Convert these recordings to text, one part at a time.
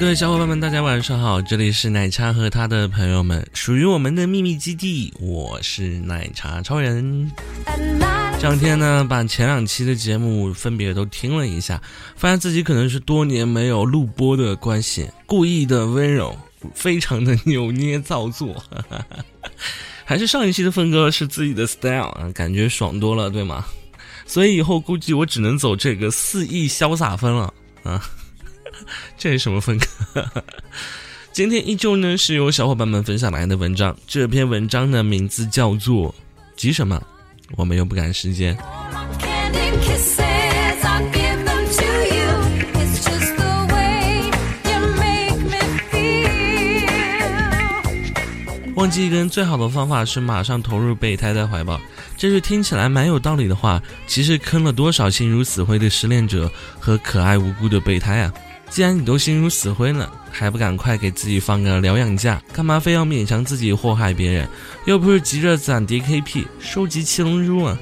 各位小伙伴们，大家晚上好，这里是奶茶和他的朋友们，属于我们的秘密基地，我是奶茶超人。这两天呢，把前两期的节目分别都听了一下，发现自己可能是多年没有录播的关系，故意的温柔，非常的扭捏造作，还是上一期的风格是自己的 style 啊，感觉爽多了，对吗？所以以后估计我只能走这个肆意潇洒风了啊。这是什么风格？今天依旧呢是由小伙伴们分享来的文章。这篇文章的名字叫做“急什么？我们又不赶时间。”忘记一个人最好的方法是马上投入备胎的怀抱。这句听起来蛮有道理的话，其实坑了多少心如死灰的失恋者和可爱无辜的备胎啊！既然你都心如死灰了，还不赶快给自己放个疗养假？干嘛非要勉强自己祸害别人？又不是急着攒 DKP、收集七龙珠啊！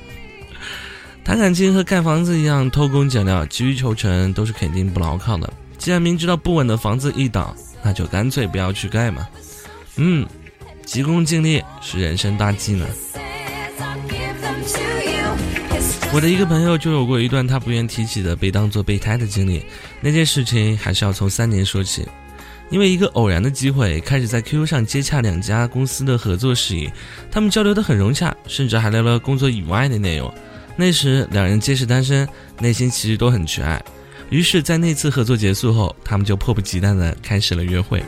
谈感情和盖房子一样，偷工减料、急于求成都是肯定不牢靠的。既然明知道不稳的房子易倒，那就干脆不要去盖嘛。嗯，急功近利是人生大忌呢。我的一个朋友就有过一段他不愿提起的被当做备胎的经历。那件事情还是要从三年说起，因为一个偶然的机会，开始在 QQ 上接洽两家公司的合作事宜。他们交流得很融洽，甚至还聊了工作以外的内容。那时两人皆是单身，内心其实都很缺爱。于是，在那次合作结束后，他们就迫不及待地开始了约会。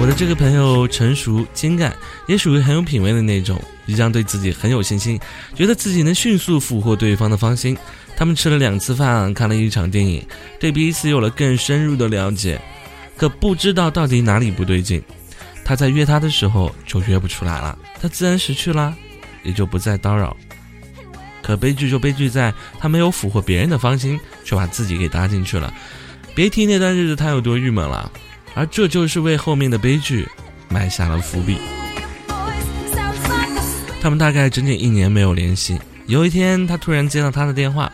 我的这个朋友成熟精干，也属于很有品味的那种，一向对自己很有信心，觉得自己能迅速俘获对方的芳心。他们吃了两次饭，看了一场电影，对彼此有了更深入的了解。可不知道到底哪里不对劲，他在约他的时候就约不出来了，他自然识趣啦，也就不再叨扰。可悲剧就悲剧在，他没有俘获别人的芳心，却把自己给搭进去了。别提那段日子他有多郁闷了。而这就是为后面的悲剧埋下了伏笔。他们大概整整一年没有联系。有一天，他突然接到他的电话，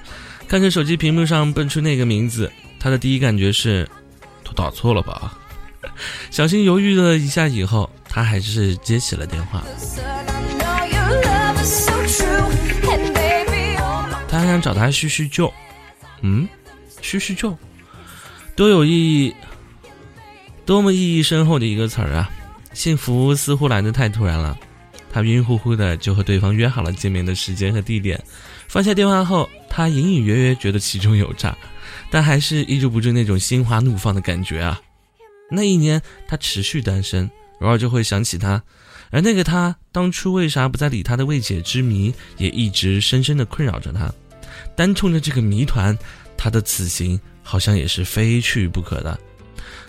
看着手机屏幕上蹦出那个名字，他的第一感觉是：都打错了吧？小心犹豫了一下以后，他还是接起了电话。他还想找他叙叙旧。嗯，叙叙旧，多有意义。多么意义深厚的一个词儿啊！幸福似乎来得太突然了，他晕乎乎的就和对方约好了见面的时间和地点。放下电话后，他隐隐约约觉得其中有诈，但还是抑制不住那种心花怒放的感觉啊！那一年，他持续单身，偶尔就会想起他，而那个他当初为啥不再理他的未解之谜，也一直深深的困扰着他。单冲着这个谜团，他的此行好像也是非去不可的。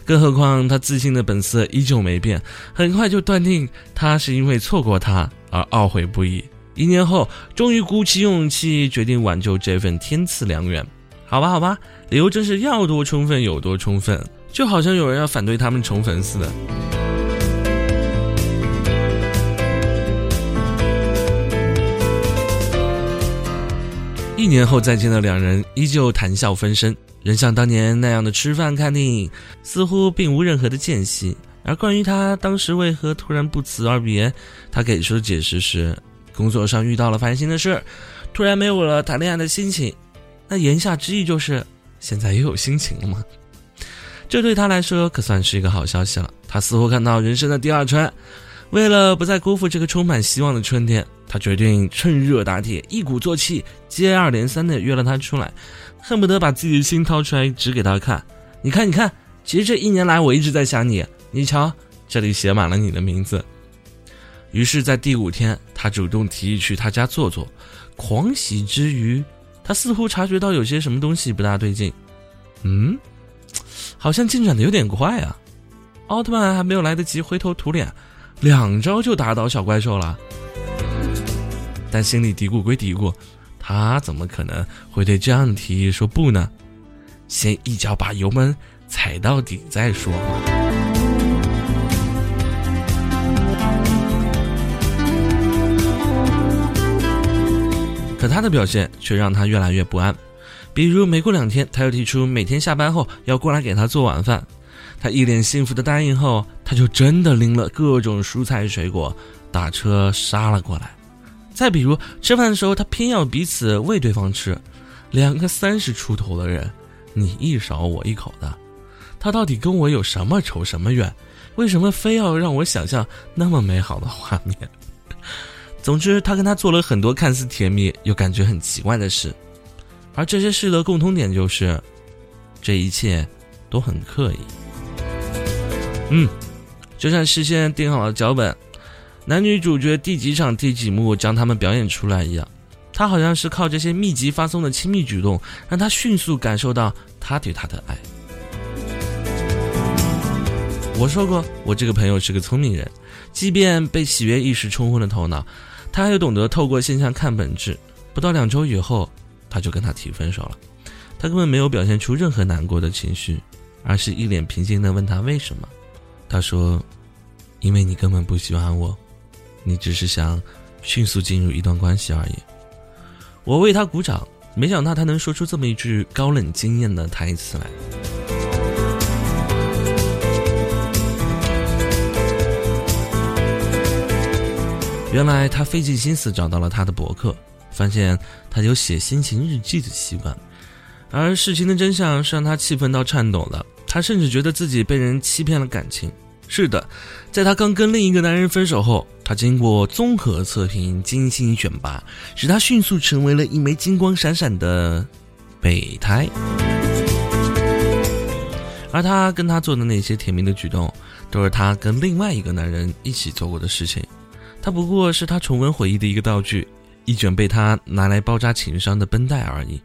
更何况，他自信的本色依旧没变，很快就断定他是因为错过他而懊悔不已。一年后，终于鼓起勇气决定挽救这份天赐良缘。好吧，好吧，理由真是要多充分有多充分，就好像有人要反对他们宠粉似的。一年后再见的两人，依旧谈笑风生。仍像当年那样的吃饭看电影，似乎并无任何的间隙。而关于他当时为何突然不辞而别，他给出的解释是：工作上遇到了烦心的事，突然没有了谈恋爱的心情。那言下之意就是现在又有心情了吗？这对他来说可算是一个好消息了。他似乎看到人生的第二春。为了不再辜负这个充满希望的春天，他决定趁热打铁，一鼓作气，接二连三的约了他出来。恨不得把自己的心掏出来指给他看，你看，你看，其实这一年来我一直在想你。你瞧，这里写满了你的名字。于是，在第五天，他主动提议去他家坐坐。狂喜之余，他似乎察觉到有些什么东西不大对劲。嗯，好像进展的有点快啊！奥特曼还没有来得及灰头土脸，两招就打倒小怪兽了。但心里嘀咕归嘀咕。他怎么可能会对这样的提议说不呢？先一脚把油门踩到底再说。可他的表现却让他越来越不安。比如没过两天，他又提出每天下班后要过来给他做晚饭，他一脸幸福的答应后，他就真的拎了各种蔬菜水果，打车杀了过来。再比如吃饭的时候，他偏要彼此喂对方吃，两个三十出头的人，你一勺我一口的，他到底跟我有什么仇什么怨？为什么非要让我想象那么美好的画面？总之，他跟他做了很多看似甜蜜又感觉很奇怪的事。而这些事的共通点就是，这一切都很刻意。嗯，就像事先定好了脚本，男女主角第几场第几幕将他们表演出来一样。他好像是靠这些密集发送的亲密举动，让他迅速感受到他对他的爱。我说过，我这个朋友是个聪明人，即便被喜悦一时冲昏了头脑，他还懂得透过现象看本质。不到两周以后。他就跟他提分手了，他根本没有表现出任何难过的情绪，而是一脸平静的问他为什么。他说：“因为你根本不喜欢我，你只是想迅速进入一段关系而已。”我为他鼓掌，没想到他能说出这么一句高冷惊艳的台词来。原来他费尽心思找到了他的博客。发现他有写心情日记的习惯，而事情的真相是让他气愤到颤抖了。他甚至觉得自己被人欺骗了感情。是的，在他刚跟另一个男人分手后，他经过综合测评、精心选拔，使他迅速成为了一枚金光闪闪的备胎。而他跟他做的那些甜蜜的举动，都是他跟另外一个男人一起做过的事情。他不过是他重温回忆的一个道具。一卷被他拿来包扎情伤的绷带而已，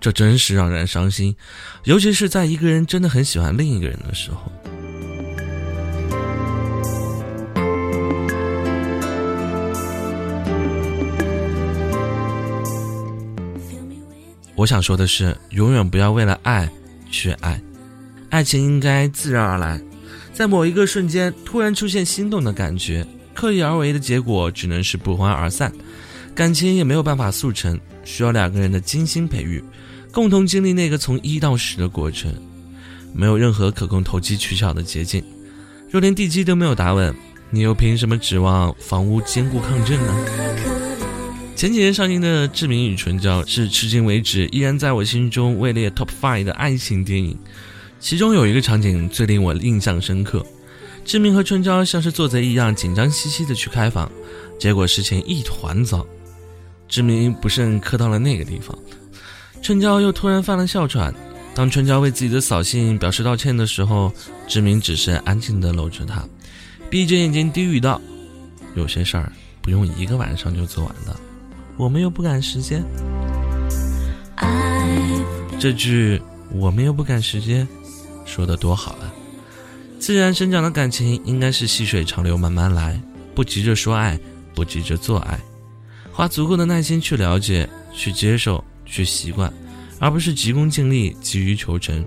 这真是让人伤心，尤其是在一个人真的很喜欢另一个人的时候。我想说的是，永远不要为了爱去爱，爱情应该自然而来，在某一个瞬间突然出现心动的感觉，刻意而为的结果只能是不欢而散。感情也没有办法速成，需要两个人的精心培育，共同经历那个从一到十的过程。没有任何可供投机取巧的捷径。若连地基都没有打稳，你又凭什么指望房屋坚固抗震呢？前几天上映的《志明与春娇》是至今为止依然在我心中位列 Top Five 的爱情电影。其中有一个场景最令我印象深刻：志明和春娇像是做贼一样紧张兮兮的去开房，结果事情一团糟。志明不慎磕到了那个地方，春娇又突然犯了哮喘。当春娇为自己的扫兴表示道歉的时候，志明只是安静地搂着她，闭着眼睛低语道：“有些事儿不用一个晚上就做完的，我们又不赶时间。”这句“我们又不赶时间”说的多好啊！自然生长的感情应该是细水长流，慢慢来，不急着说爱，不急着做爱。花足够的耐心去了解、去接受、去习惯，而不是急功近利、急于求成。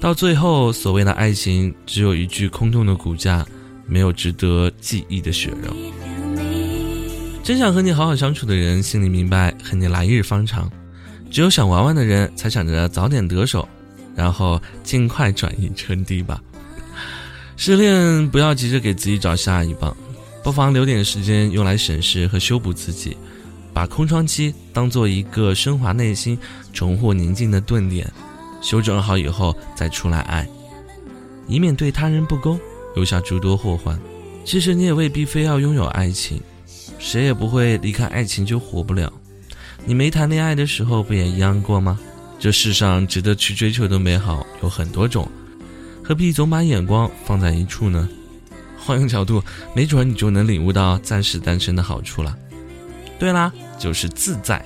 到最后，所谓的爱情只有一具空洞的骨架，没有值得记忆的血肉。真想和你好好相处的人，心里明白和你来日方长；只有想玩玩的人，才想着早点得手，然后尽快转移阵地吧。失恋不要急着给自己找下一棒。不妨留点时间用来审视和修补自己，把空窗期当做一个升华内心、重获宁静的顿点，修整好以后再出来爱，以免对他人不公，留下诸多祸患。其实你也未必非要拥有爱情，谁也不会离开爱情就活不了。你没谈恋爱的时候不也一样过吗？这世上值得去追求的美好有很多种，何必总把眼光放在一处呢？换个角度，没准你就能领悟到暂时单身的好处了。对啦，就是自在，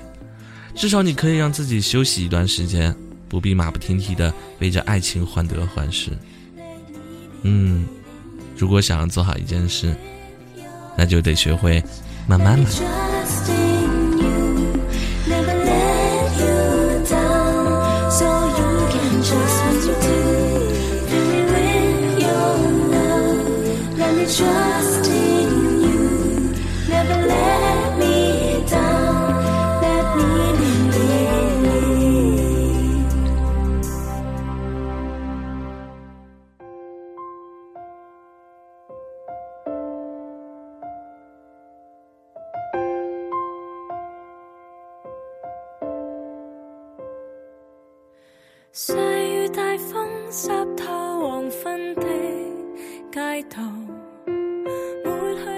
至少你可以让自己休息一段时间，不必马不停蹄的为着爱情患得患失。嗯，如果想要做好一件事，那就得学会慢慢来。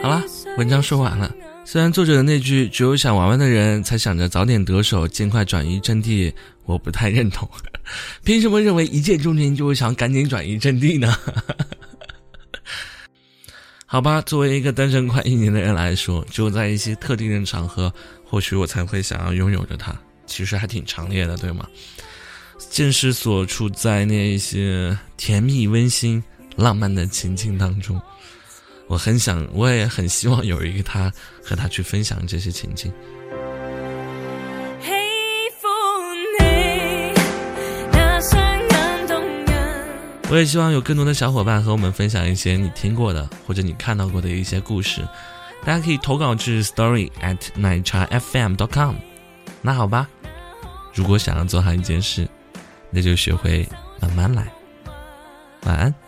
好了，文章说完了。虽然作者的那句“只有想玩玩的人才想着早点得手，尽快转移阵地”，我不太认同。凭什么认为一见钟情就会想赶紧转移阵地呢？好吧，作为一个单身快一年的人来说，只有在一些特定的场合，或许我才会想要拥有着他。其实还挺强烈的，对吗？见识所处在那一些甜蜜、温馨、浪漫的情境当中。我很想，我也很希望有一个他和他去分享这些情景。我也希望有更多的小伙伴和我们分享一些你听过的或者你看到过的一些故事。大家可以投稿至 story at 奶茶 fm dot com。那好吧，如果想要做好一件事，那就学会慢慢来。晚安。